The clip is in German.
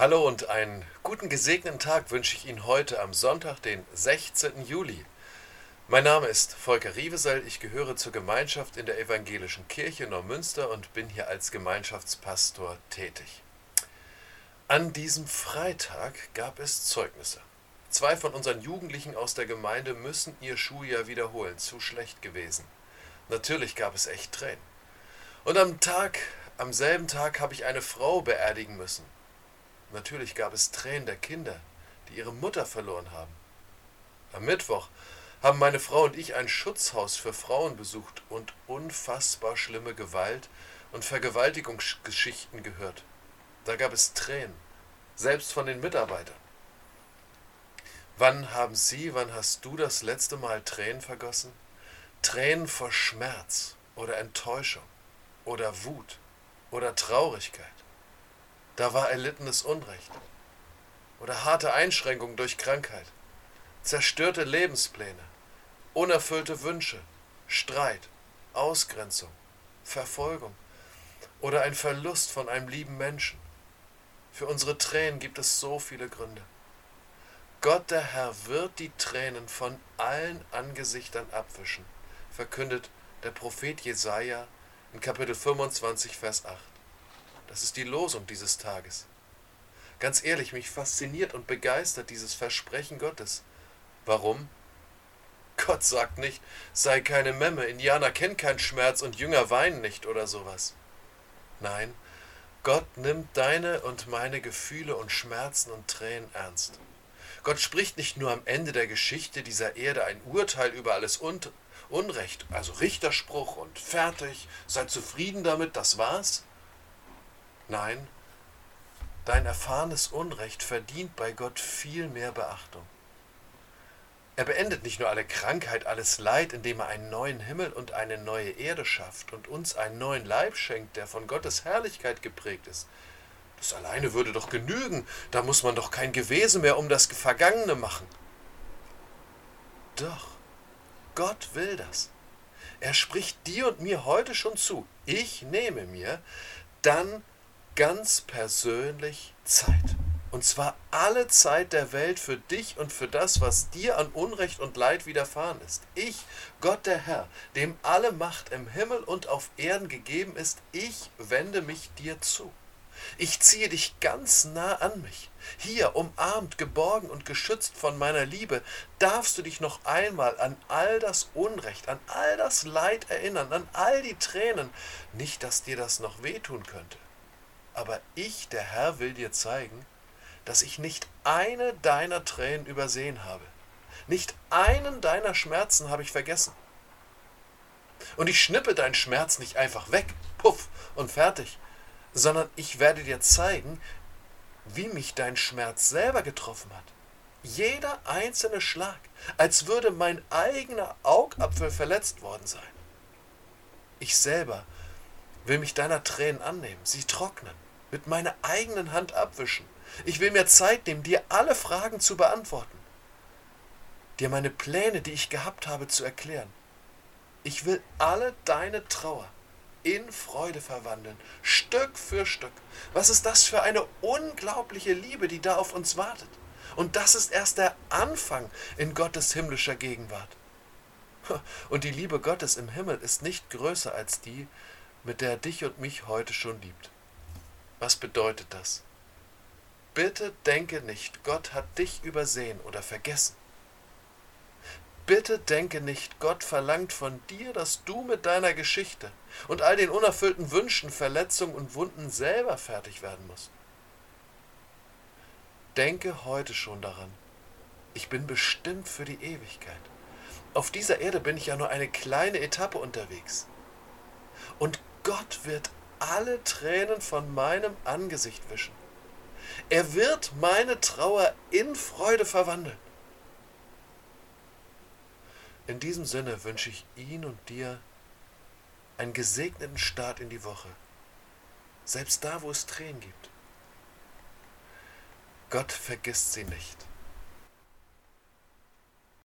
Hallo und einen guten gesegneten Tag wünsche ich Ihnen heute am Sonntag, den 16. Juli. Mein Name ist Volker Rievesel, ich gehöre zur Gemeinschaft in der Evangelischen Kirche Neumünster und bin hier als Gemeinschaftspastor tätig. An diesem Freitag gab es Zeugnisse. Zwei von unseren Jugendlichen aus der Gemeinde müssen ihr Schuljahr wiederholen, zu schlecht gewesen. Natürlich gab es echt Tränen. Und am Tag, am selben Tag habe ich eine Frau beerdigen müssen. Natürlich gab es Tränen der Kinder, die ihre Mutter verloren haben. Am Mittwoch haben meine Frau und ich ein Schutzhaus für Frauen besucht und unfassbar schlimme Gewalt und Vergewaltigungsgeschichten gehört. Da gab es Tränen, selbst von den Mitarbeitern. Wann haben Sie, wann hast du das letzte Mal Tränen vergossen? Tränen vor Schmerz oder Enttäuschung oder Wut oder Traurigkeit. Da war erlittenes Unrecht. Oder harte Einschränkungen durch Krankheit, zerstörte Lebenspläne, unerfüllte Wünsche, Streit, Ausgrenzung, Verfolgung. Oder ein Verlust von einem lieben Menschen. Für unsere Tränen gibt es so viele Gründe. Gott der Herr wird die Tränen von allen Angesichtern abwischen, verkündet der Prophet Jesaja in Kapitel 25, Vers 8. Das ist die Losung dieses Tages. Ganz ehrlich, mich fasziniert und begeistert dieses Versprechen Gottes. Warum? Gott sagt nicht, sei keine Memme, Indianer kennen keinen Schmerz und Jünger weinen nicht oder sowas. Nein, Gott nimmt deine und meine Gefühle und Schmerzen und Tränen ernst. Gott spricht nicht nur am Ende der Geschichte dieser Erde ein Urteil über alles Unrecht, also Richterspruch und fertig, sei zufrieden damit, das war's. Nein, dein erfahrenes Unrecht verdient bei Gott viel mehr Beachtung. Er beendet nicht nur alle Krankheit, alles Leid, indem er einen neuen Himmel und eine neue Erde schafft und uns einen neuen Leib schenkt, der von Gottes Herrlichkeit geprägt ist. Das alleine würde doch genügen, da muss man doch kein Gewesen mehr um das Vergangene machen. Doch, Gott will das. Er spricht dir und mir heute schon zu. Ich nehme mir dann ganz persönlich Zeit. Und zwar alle Zeit der Welt für dich und für das, was dir an Unrecht und Leid widerfahren ist. Ich, Gott der Herr, dem alle Macht im Himmel und auf Erden gegeben ist, ich wende mich dir zu. Ich ziehe dich ganz nah an mich. Hier, umarmt, geborgen und geschützt von meiner Liebe, darfst du dich noch einmal an all das Unrecht, an all das Leid erinnern, an all die Tränen. Nicht, dass dir das noch wehtun könnte. Aber ich, der Herr, will dir zeigen, dass ich nicht eine deiner Tränen übersehen habe. Nicht einen deiner Schmerzen habe ich vergessen. Und ich schnippe deinen Schmerz nicht einfach weg, puff und fertig, sondern ich werde dir zeigen, wie mich dein Schmerz selber getroffen hat. Jeder einzelne Schlag, als würde mein eigener Augapfel verletzt worden sein. Ich selber will mich deiner Tränen annehmen, sie trocknen, mit meiner eigenen Hand abwischen. Ich will mir Zeit nehmen, dir alle Fragen zu beantworten, dir meine Pläne, die ich gehabt habe, zu erklären. Ich will alle deine Trauer in Freude verwandeln, Stück für Stück. Was ist das für eine unglaubliche Liebe, die da auf uns wartet? Und das ist erst der Anfang in Gottes himmlischer Gegenwart. Und die Liebe Gottes im Himmel ist nicht größer als die, mit der er dich und mich heute schon liebt. Was bedeutet das? Bitte denke nicht, Gott hat dich übersehen oder vergessen. Bitte denke nicht, Gott verlangt von dir, dass du mit deiner Geschichte und all den unerfüllten Wünschen, Verletzungen und Wunden selber fertig werden musst. Denke heute schon daran, ich bin bestimmt für die Ewigkeit. Auf dieser Erde bin ich ja nur eine kleine Etappe unterwegs. Und Gott wird alle Tränen von meinem Angesicht wischen. Er wird meine Trauer in Freude verwandeln. In diesem Sinne wünsche ich Ihnen und dir einen gesegneten Start in die Woche, selbst da, wo es Tränen gibt. Gott vergisst sie nicht.